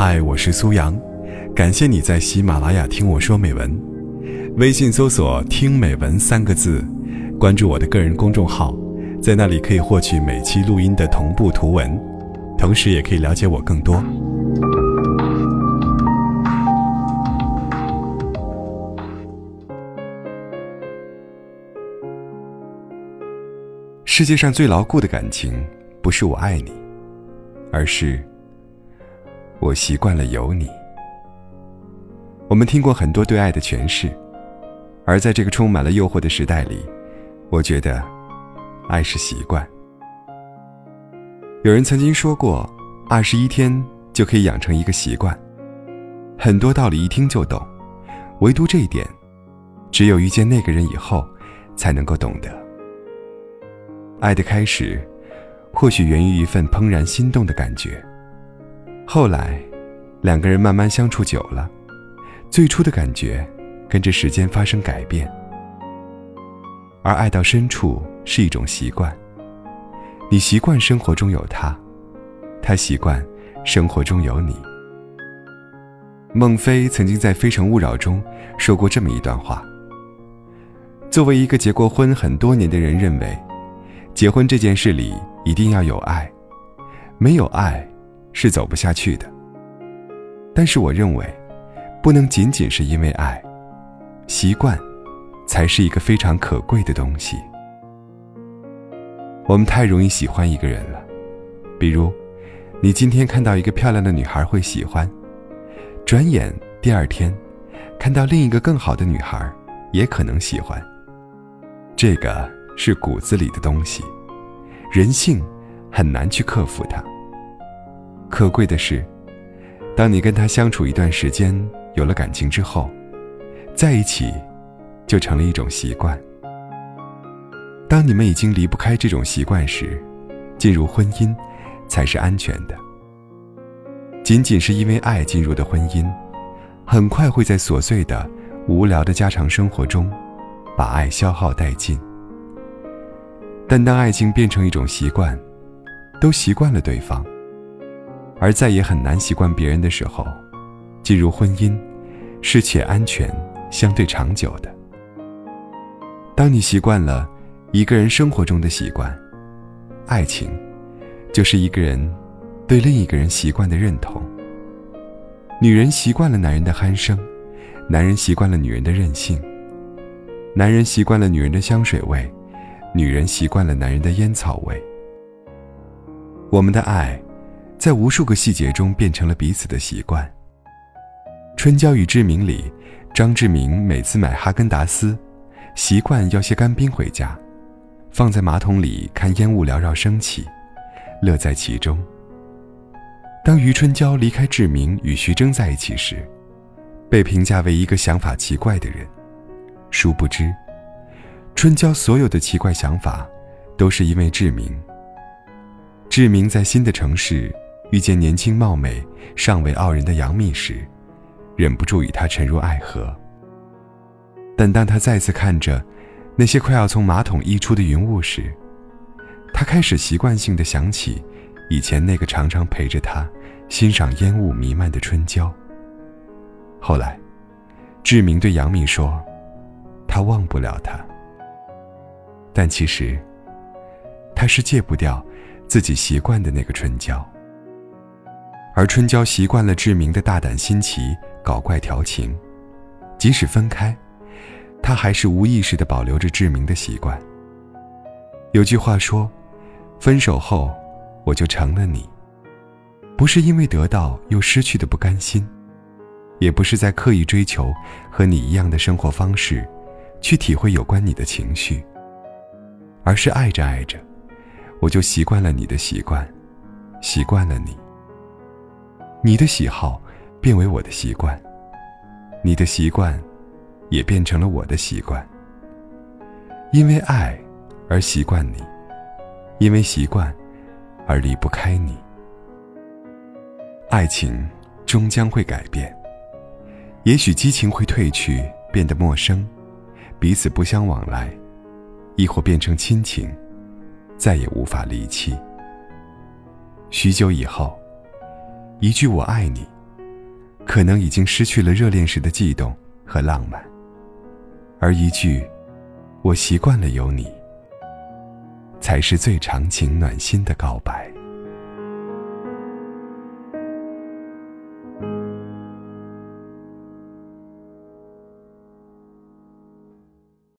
嗨，我是苏阳，感谢你在喜马拉雅听我说美文。微信搜索“听美文”三个字，关注我的个人公众号，在那里可以获取每期录音的同步图文，同时也可以了解我更多。世界上最牢固的感情，不是我爱你，而是我习惯了有你。我们听过很多对爱的诠释，而在这个充满了诱惑的时代里，我觉得，爱是习惯。有人曾经说过，二十一天就可以养成一个习惯，很多道理一听就懂，唯独这一点，只有遇见那个人以后，才能够懂得。爱的开始，或许源于一份怦然心动的感觉。后来，两个人慢慢相处久了，最初的感觉跟着时间发生改变。而爱到深处是一种习惯，你习惯生活中有他，他习惯生活中有你。孟非曾经在《非诚勿扰》中说过这么一段话：作为一个结过婚很多年的人，认为。结婚这件事里一定要有爱，没有爱是走不下去的。但是我认为，不能仅仅是因为爱，习惯才是一个非常可贵的东西。我们太容易喜欢一个人了，比如，你今天看到一个漂亮的女孩会喜欢，转眼第二天，看到另一个更好的女孩，也可能喜欢。这个。是骨子里的东西，人性很难去克服它。可贵的是，当你跟他相处一段时间，有了感情之后，在一起就成了一种习惯。当你们已经离不开这种习惯时，进入婚姻才是安全的。仅仅是因为爱进入的婚姻，很快会在琐碎的、无聊的家常生活中，把爱消耗殆尽。但当爱情变成一种习惯，都习惯了对方，而再也很难习惯别人的时候，进入婚姻，是且安全、相对长久的。当你习惯了一个人生活中的习惯，爱情，就是一个人对另一个人习惯的认同。女人习惯了男人的鼾声，男人习惯了女人的任性，男人习惯了女人的香水味。女人习惯了男人的烟草味。我们的爱，在无数个细节中变成了彼此的习惯。《春娇与志明》里，张志明每次买哈根达斯，习惯要些干冰回家，放在马桶里看烟雾缭绕升起，乐在其中。当余春娇离开志明与徐峥在一起时，被评价为一个想法奇怪的人，殊不知。春娇所有的奇怪想法，都是因为志明。志明在新的城市遇见年轻貌美、尚未傲人的杨幂时，忍不住与她沉入爱河。但当他再次看着那些快要从马桶溢出的云雾时，他开始习惯性的想起以前那个常常陪着他欣赏烟雾弥漫的春娇。后来，志明对杨幂说：“他忘不了她。”但其实，他是戒不掉自己习惯的那个春娇，而春娇习惯了志明的大胆新奇、搞怪调情，即使分开，她还是无意识的保留着志明的习惯。有句话说：“分手后，我就成了你。”不是因为得到又失去的不甘心，也不是在刻意追求和你一样的生活方式，去体会有关你的情绪。而是爱着爱着，我就习惯了你的习惯，习惯了你。你的喜好变为我的习惯，你的习惯也变成了我的习惯。因为爱而习惯你，因为习惯而离不开你。爱情终将会改变，也许激情会褪去，变得陌生，彼此不相往来。亦或变成亲情，再也无法离弃。许久以后，一句“我爱你”，可能已经失去了热恋时的悸动和浪漫，而一句“我习惯了有你”，才是最长情暖心的告白。